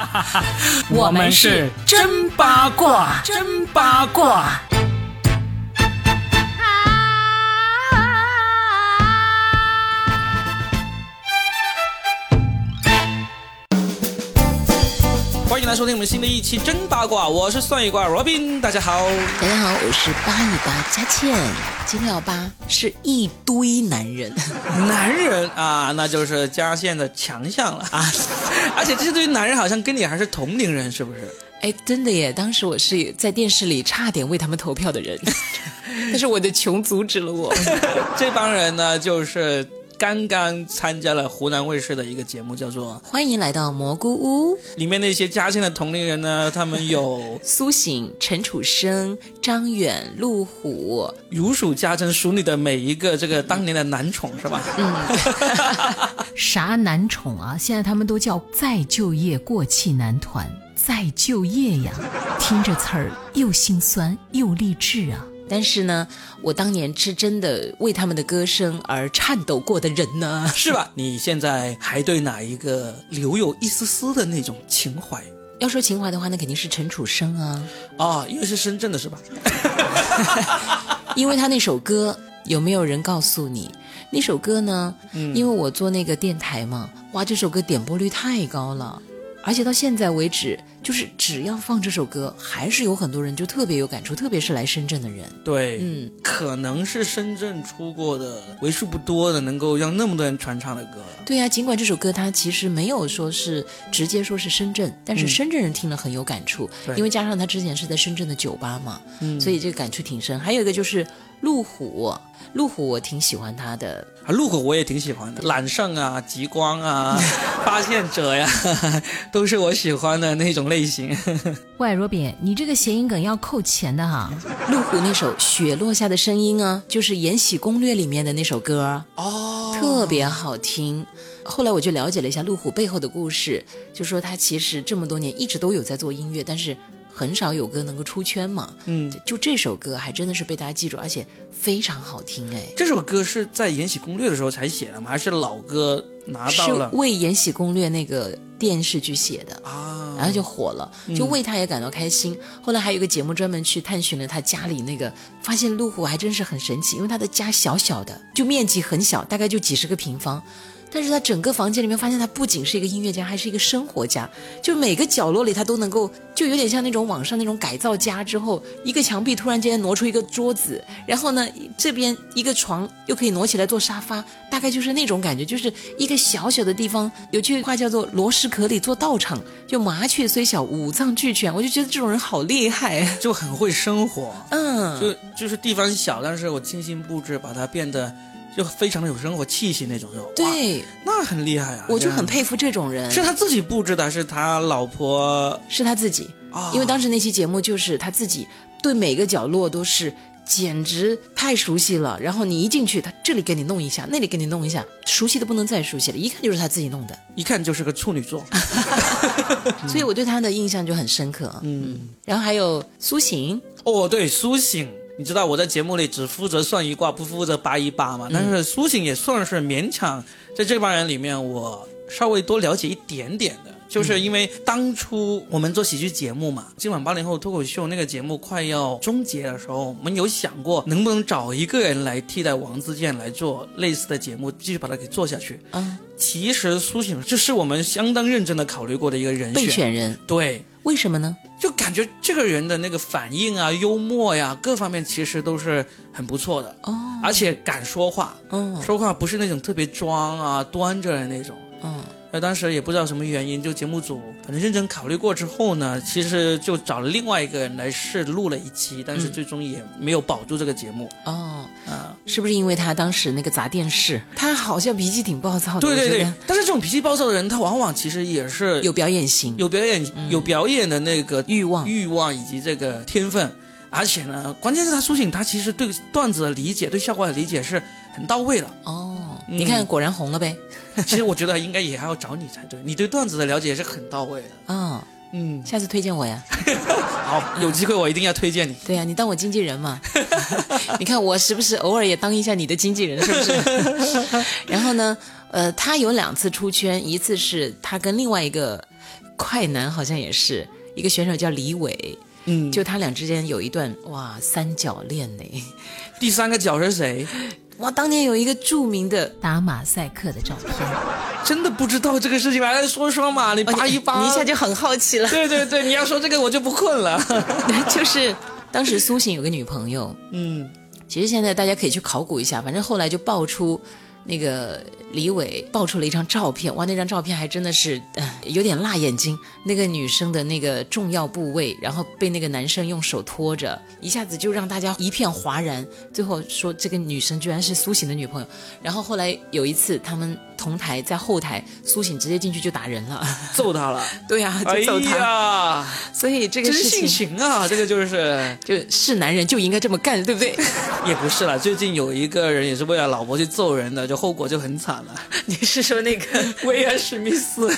我们是真八卦，真八卦。来收听我们新的一期真八卦，我是算一卦 Robin，大家好。大家好，我是八一八佳倩。今天要八是一堆男人，男人啊，那就是佳倩的强项了啊！而且这堆男人好像跟你还是同龄人，是不是？哎，真的耶！当时我是在电视里差点为他们投票的人，但是我的穷阻止了我。这帮人呢，就是刚刚参加了湖南卫视的一个节目，叫做欢迎来到蘑菇屋。里面那些嘉兴的同龄人呢，他们有 苏醒、陈楚生、张远、陆虎，如数家珍，数你的每一个这个当年的男宠，是吧？嗯 啥男宠啊？现在他们都叫再就业过气男团，再就业呀，听这词儿又心酸又励志啊！但是呢，我当年是真的为他们的歌声而颤抖过的人呢。是吧？你现在还对哪一个留有一丝丝的那种情怀要说情怀的话，那肯定是陈楚生啊，啊？因为是深圳的是吧？因为他那首歌有没有人告诉你？那首歌呢？嗯因为我做那个电台嘛，哇，这首歌点播率太高了，而且到现在为止，就是只要放这首歌，还是有很多人就特别有感触，特别是来深圳的人。对，嗯，可能是深圳出过的为数不多的能够让那么多人传唱的歌了。对呀、尽管这首歌它其实没有说是直接说是深圳，但是嗯深圳人听了很有感触，对因为加上他之前是在深圳的酒吧嘛，嗯所以这个感触挺深。还有一个就是路虎，路虎我挺喜欢他的，啊，路虎我也挺喜欢的，揽胜啊、极光啊、发现者呀，都是我喜欢的那种类型。喂，若比，你这个谐音梗要扣钱的哈。路虎那首《雪落下的声音》啊，就是《延禧攻略》里面的那首歌，哦，特别好听。后来我就了解了一下路虎背后的故事，就说他其实这么多年一直都有在做音乐，但是很少有歌能够出圈嘛。嗯，就这首歌还真的是被大家记住，而且非常好听哎，这首歌是在《延禧攻略》的时候才写的吗？还是老歌拿到是了为《延禧攻略》那个电视剧写的。啊？然后就火了，就为他也感到开心。后来还有一个节目专门去探寻了他家里那个，发现路虎还真是很神奇，因为他的家小小的，就面积很小，大概就几十个平方。但是他整个房间里面发现他不仅是一个音乐家，还是一个生活家，就每个角落里他都能够，就有点像那种网上那种改造家之后，一个墙壁突然间挪出一个桌子，然后呢这边一个床又可以挪起来做沙发，大概就是那种感觉，就是一个小小的地方，有句话叫做“螺蛳壳里做道场”，就麻雀虽小，五脏俱全。我就觉得这种人好厉害，就很会生活，嗯，就就是地方小，但是我精心布置，把它变得就非常的有生活气息那种，就，对，那很厉害啊！我就很佩服这种人，是他自己布置的，还是他老婆是他自己，啊？因为当时那期节目就是他自己对每个角落都是。简直太熟悉了，然后你一进去，他这里给你弄一下，那里给你弄一下，熟悉的不能再熟悉了，一看就是他自己弄的，一看就是个处女座。所以我对他的印象就很深刻。嗯，然后还有苏醒，哦，对，苏醒，你知道我在节目里只负责算一卦，不负责扒一扒嘛？但是苏醒也算是勉强在这帮人里面，我稍微多了解一点点的。就是因为当初我们做喜剧节目嘛，今晚八零后脱口秀那个节目快要终结的时候，我们有想过能不能找一个人来替代王自健来做类似的节目，继续把它给做下去。嗯，其实苏醒这是我们相当认真的考虑过的一个人备选，选人，对，为什么呢？就感觉这个人的那个反应啊、幽默呀，各方面其实都是很不错的，哦，而且敢说话，嗯。说话不是那种特别装啊、端着的那种。嗯，那当时也不知道什么原因，就节目组反正认真考虑过之后呢，其实就找了另外一个人来试录了一期，但是最终也没有保住这个节目哦，啊。是不是因为他当时那个砸电视，他好像脾气挺暴躁的？对对对但是这种脾气暴躁的人，他往往其实也是有表演型，有表演、有表演的那个欲望欲望以及这个天分，而且呢，关键是他苏醒，他其实对段子的理解、对效果的理解是很到位了。哦，嗯你看果然红了呗。其实我觉得应该也还要找你才对，你对段子的了解也是很到位的。啊、嗯，下次推荐我呀。好，有机会我一定要推荐你。对呀、你当我经纪人嘛。你看我是不是偶尔也当一下你的经纪人，是不是？然后呢，呃，他有两次出圈，一次是他跟另外一个快男好像也是一个选手叫李伟，嗯，就他俩之间有一段哇三角恋呢。第三个角是谁？哇，当年有一个著名的，打马赛克的照片，真的不知道这个事情，来说说嘛，你扒一扒，你一下就很好奇了。对对对，你要说这个我就不困了。就是当时苏醒有个女朋友，嗯，其实现在大家可以去考古一下，反正后来就爆出那个李伟爆出了一张照片，哇，那张照片还真的是、呃、有点辣眼睛，那个女生的那个重要部位，然后被那个男生用手托着，一下子就让大家一片哗然。最后说这个女生居然是苏醒的女朋友，然后后来有一次他们同台在后台，苏醒直接进去就打人了，揍他了，对呀、哎就揍他。呀，所以这个真性事情情啊，这个就是就是男人就应该这么干，对不对？也不是了。最近有一个人也是为了老婆去揍人的，就后果就很惨了。你是说那个威尔史密斯，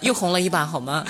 又红了一把好吗？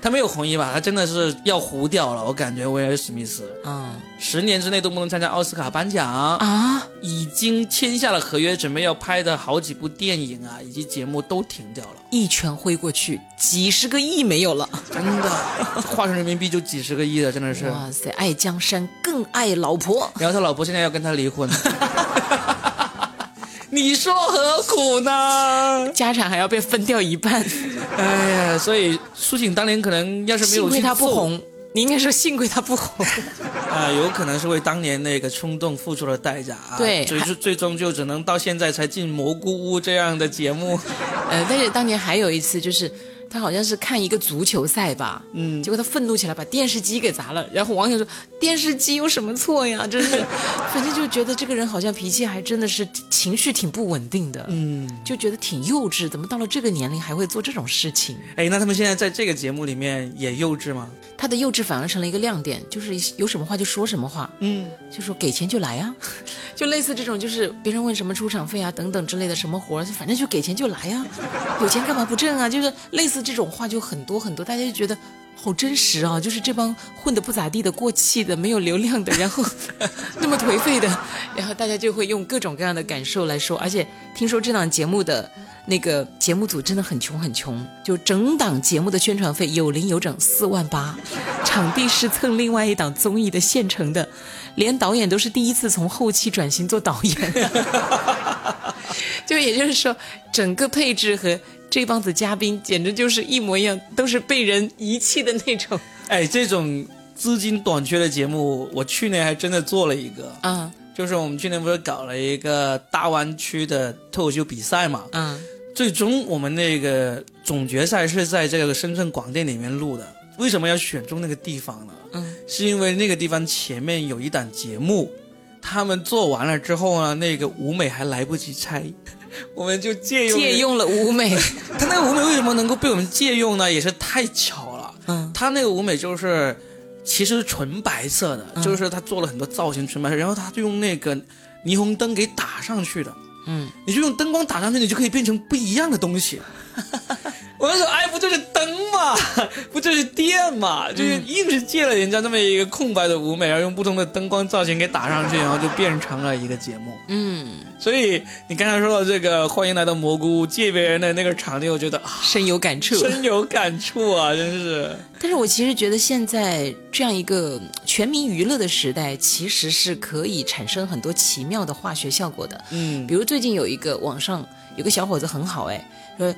他没有红一把？他真的是要糊掉了。我感觉威尔史密斯嗯十年之内都不能参加奥斯卡颁奖，啊，已经签下了合约，准备要拍的好几部电影啊以及节目都停掉了。一拳挥过去，几十个亿没有了。真的，换成人民币就几十个亿了，真的是。哇塞，爱江山更爱老婆。然后他老婆现在要跟他离婚，你说何苦呢？家产还要被分掉一半，哎呀，所以苏醒当年可能要是没有去幸亏他不揍红。你应该说幸亏他不红。啊、有可能是为当年那个冲动付出了代价啊。对最最最终就只能到现在才进蘑菇屋这样的节目。呃，但是当年还有一次，就是他好像是看一个足球赛吧，嗯结果他愤怒起来，把电视机给砸了。然后网友说：“电视机有什么错呀？”真是，反正就觉得这个人好像脾气还真的是情绪挺不稳定的，嗯，就觉得挺幼稚，怎么到了这个年龄还会做这种事情？哎，那他们现在在这个节目里面也幼稚吗？他的幼稚反而成了一个亮点，就是有什么话就说什么话，嗯，就说给钱就来啊，就类似这种，就是别人问什么出场费啊等等之类的什么活儿，反正就给钱就来啊，有钱干嘛不挣啊？就是类似这种话就很多很多，大家就觉得好真实啊，就是这帮混得不咋地的、过气的、没有流量的，然后 那么颓废的，然后大家就会用各种各样的感受来说，而且听说这档节目的。那个节目组真的很穷很穷，就整档节目的宣传费有零有整四万八，场地是蹭另外一档综艺的现成的，连导演都是第一次从后期转型做导演，就也就是说，整个配置和这帮子嘉宾简直就是一模一样，都是被人遗弃的那种哎，这种资金短缺的节目，我去年还真的做了一个，啊就是我们去年不是搞了一个大湾区的脱口秀比赛嘛？嗯最终我们那个总决赛是在这个深圳广电里面录的。为什么要选中那个地方呢？嗯，是因为那个地方前面有一档节目，他们做完了之后呢，那个舞美还来不及拆，我们就借用了借。用了舞美，他那个舞美为什么能够被我们借用呢？也是太巧了。嗯他那个舞美就是其实纯白色的，嗯就是他做了很多造型纯白色，然后他就用那个霓虹灯给打上去的。嗯，你就用灯光打上去，你就可以变成不一样的东西。我就说，哎，嘛，不就是电嘛，就是硬是借了人家那么一个空白的舞美，然后用不同的灯光造型给打上去，然后就变成了一个节目。嗯，所以你刚才说到这个，欢迎来到蘑菇屋借别人的那个场地，我觉得啊，深有感触。深有感触啊，真是。但是我其实觉得现在这样一个全民娱乐的时代，其实是可以产生很多奇妙的化学效果的。嗯比如最近有一个网上有个小伙子很好哎，说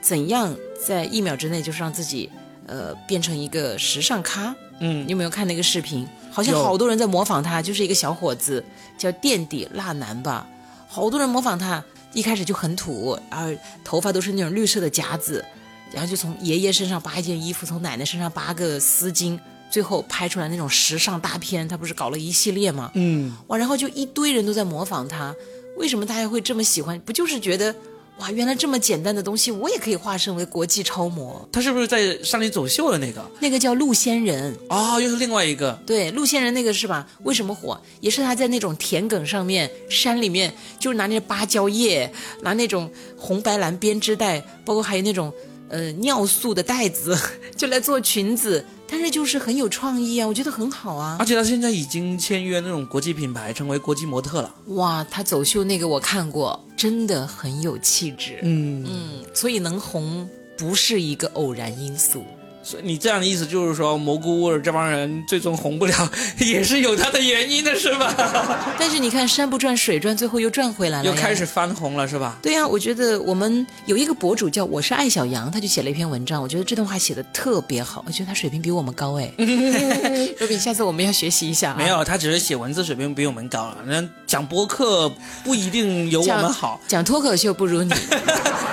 怎样在一秒之内就是让自己呃变成一个时尚咖。嗯你有没有看那个视频？好像好多人在模仿他，就是一个小伙子叫垫底辣男吧，好多人模仿他，一开始就很土，然后头发都是那种绿色的夹子，然后就从爷爷身上扒一件衣服，从奶奶身上扒个丝巾，最后拍出来那种时尚大片，他不是搞了一系列吗？嗯，哇，然后就一堆人都在模仿他，为什么大家会这么喜欢？不就是觉得哇，原来这么简单的东西，我也可以化身为国际超模？他是不是在山里走秀的那个？那个叫陆仙人，哦，又是另外一个。对，陆仙人那个是吧？为什么火？也是他在那种田埂上面、山里面，就是拿那芭蕉叶，拿那种红白蓝编织袋，包括还有那种呃尿素的袋子，就来做裙子。但是就是很有创意啊，我觉得很好啊而。且他现在已经签约那种国际品牌，成为国际模特了。哇，他走秀那个我看过，真的很有气质。嗯，嗯，所以能红不是一个偶然因素。所以你这样的意思就是说，蘑菇屋这帮人最终红不了，也是有他的原因的，是吧？但是你看山不转水转，最后又转回来了，又开始。翻红了，是吧？对呀、我觉得我们有一个博主叫我是爱小杨，他就写了一篇文章，我觉得这段话写的特别好，我觉得他水平比我们高哎。若比，下次我们要学习一下、啊。没有，他只是写文字水平比我们高了。那讲播客不一定有我们好。讲脱口秀不如你，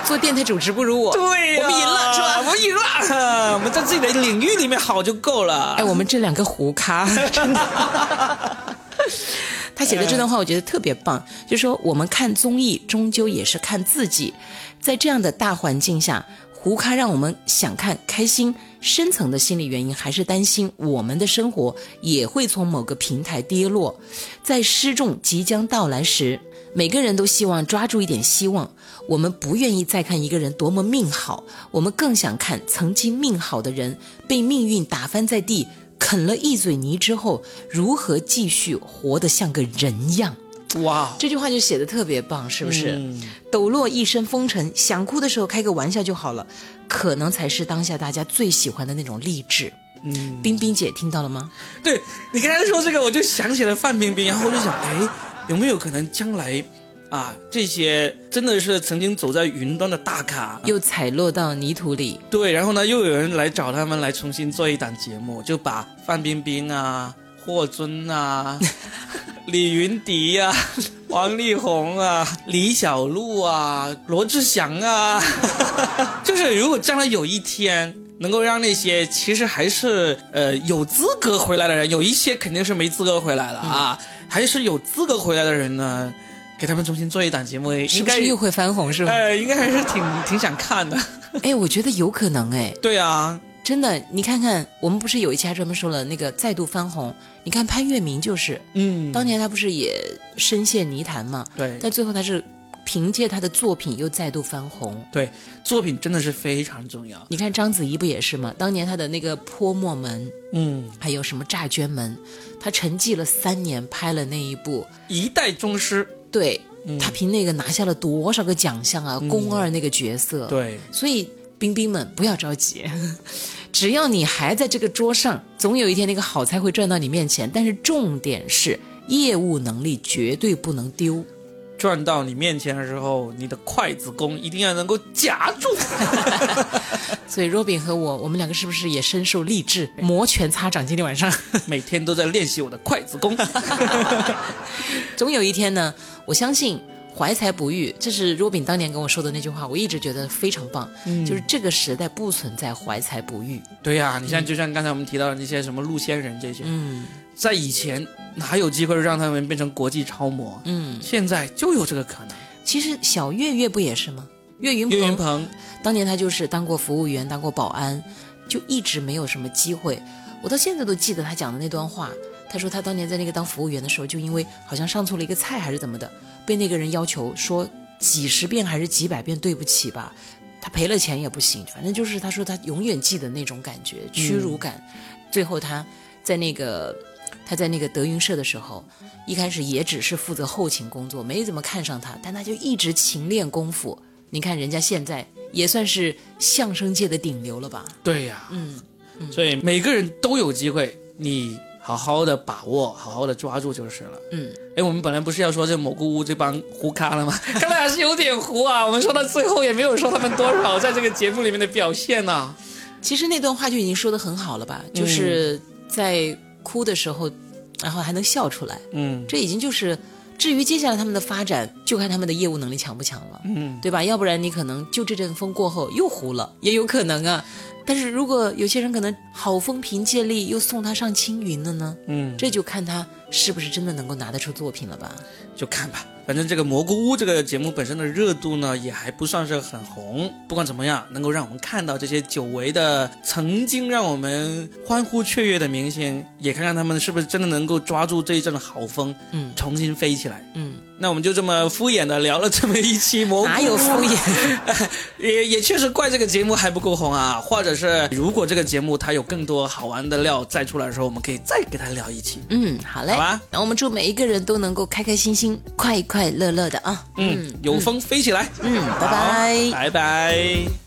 做电台主持不如我。对呀、我们赢了是吧我们赢了，我们在自己的领域里面好就够了。哎，我们这两个胡咖，真的。他写的这段话我觉得特别棒，就说我们看综艺终究也是看自己，在这样的大环境下，胡咖让我们想看开心，深层的心理原因还是担心我们的生活也会从某个平台跌落，在失重即将到来时，每个人都希望抓住一点希望。我们不愿意再看一个人多么命好，我们更想看曾经命好的人被命运打翻在地。啃了一嘴泥之后，如何继续活得像个人样？哇，这句话就写的特别棒，是不是？嗯抖落一身风尘，想哭的时候开个玩笑就好了，可能才是当下大家最喜欢的那种励志。嗯，冰冰姐听到了吗？对你刚才说这个，我就想起了范冰冰，然后我就想，哎，有没有可能将来啊，这些真的是曾经走在云端的大咖，又踩落到泥土里，对，然后呢，又有人来找他们来重新做一档节目，就把范冰冰啊、霍尊啊、李云迪呀、王力宏啊、李小璐啊、罗志祥啊，就是如果将来有一天。能够让那些其实还是呃有资格回来的人，有一些肯定是没资格回来了啊，还是有资格回来的人呢，给他们重新做一档节目，是应该又会翻红？是吧？呃，应该还是挺挺想看的。哎，我觉得有可能哎，对啊，真的，你看看，我们不是有一期还专门说了那个再度翻红？你看潘粤明就是，嗯，当年他不是也深陷泥潭嘛，对但最后他是凭借他的作品又再度翻红。对，作品真的是非常重要。你看章子怡不也是吗？当年她的那个《泼墨门》，嗯，还有什么《诈捐门》，她沉寂了三年拍了那一部，一代宗师。对、她凭那个拿下了多少个奖项啊！宫二那个角色，，对，所以冰冰们不要着急，只要你还在这个桌上，总有一天那个好菜会转到你面前。但是重点是业务能力绝对不能丢。转到你面前的时候，你的筷子功一定要能够夹住。所以 Robin 和我，我们两个是不是也深受励志？摩拳擦掌，今天晚上。每天都在练习我的筷子功。总有一天呢，我相信怀才不遇，这是 Robin 当年跟我说的那句话，我一直觉得非常棒。嗯就是这个时代不存在怀才不遇。对呀、你像就像刚才我们提到的那些什么陆仙人这些，嗯在以前哪有机会让他们变成国际超模？嗯，现在就有这个可能。其实小岳岳不也是吗？岳云岳云鹏鹏，当年他就是当过服务员，当过保安，就一直没有什么机会。我到现在都记得他讲的那段话。他说他当年在那个当服务员的时候，就因为好像上错了一个菜还是怎么的，被那个人要求说几十遍还是几百遍对不起吧。他赔了钱也不行，反正就是他说他永远记得那种感觉，屈辱感。最后他在那个他在那个德云社的时候，一开始也只是负责后勤工作，没怎么看上他，但他就一直勤练功夫。你看人家现在也算是相声界的顶流了吧？对呀、嗯，所以每个人都有机会，你好好的把握，好好的抓住就是了。嗯，哎，我们本来不是要说这蘑菇屋这帮胡咖了吗？看来还是有点糊啊。我们说到最后也没有说他们多少在这个节目里面的表现呢、其实那段话就已经说的很好了吧？就是在哭的时候，然后还能笑出来，嗯这已经就是。至于接下来他们的发展，就看他们的业务能力强不强了，嗯，对吧？要不然你可能就这阵风过后又糊了，也有可能啊。但是如果有些人可能好风凭借力，又送他上青云了呢？嗯，这就看他是不是真的能够拿得出作品了吧？就看吧。反正这个蘑菇屋这个节目本身的热度呢，也还不算是很红。不管怎么样，能够让我们看到这些久违的、曾经让我们欢呼雀跃的明星，也看看他们是不是真的能够抓住这一阵好风，嗯重新飞起来。嗯，那我们就这么敷衍的聊了这么一期蘑菇屋，哪有敷衍？也也确实怪这个节目还不够红啊，或者是如果这个节目它有更多好玩的料再出来的时候，我们可以再给它聊一期。嗯，好嘞。好吧那我们祝每一个人都能够开开心心、快快乐乐的啊。嗯，有风飞起来。嗯，拜拜。拜拜。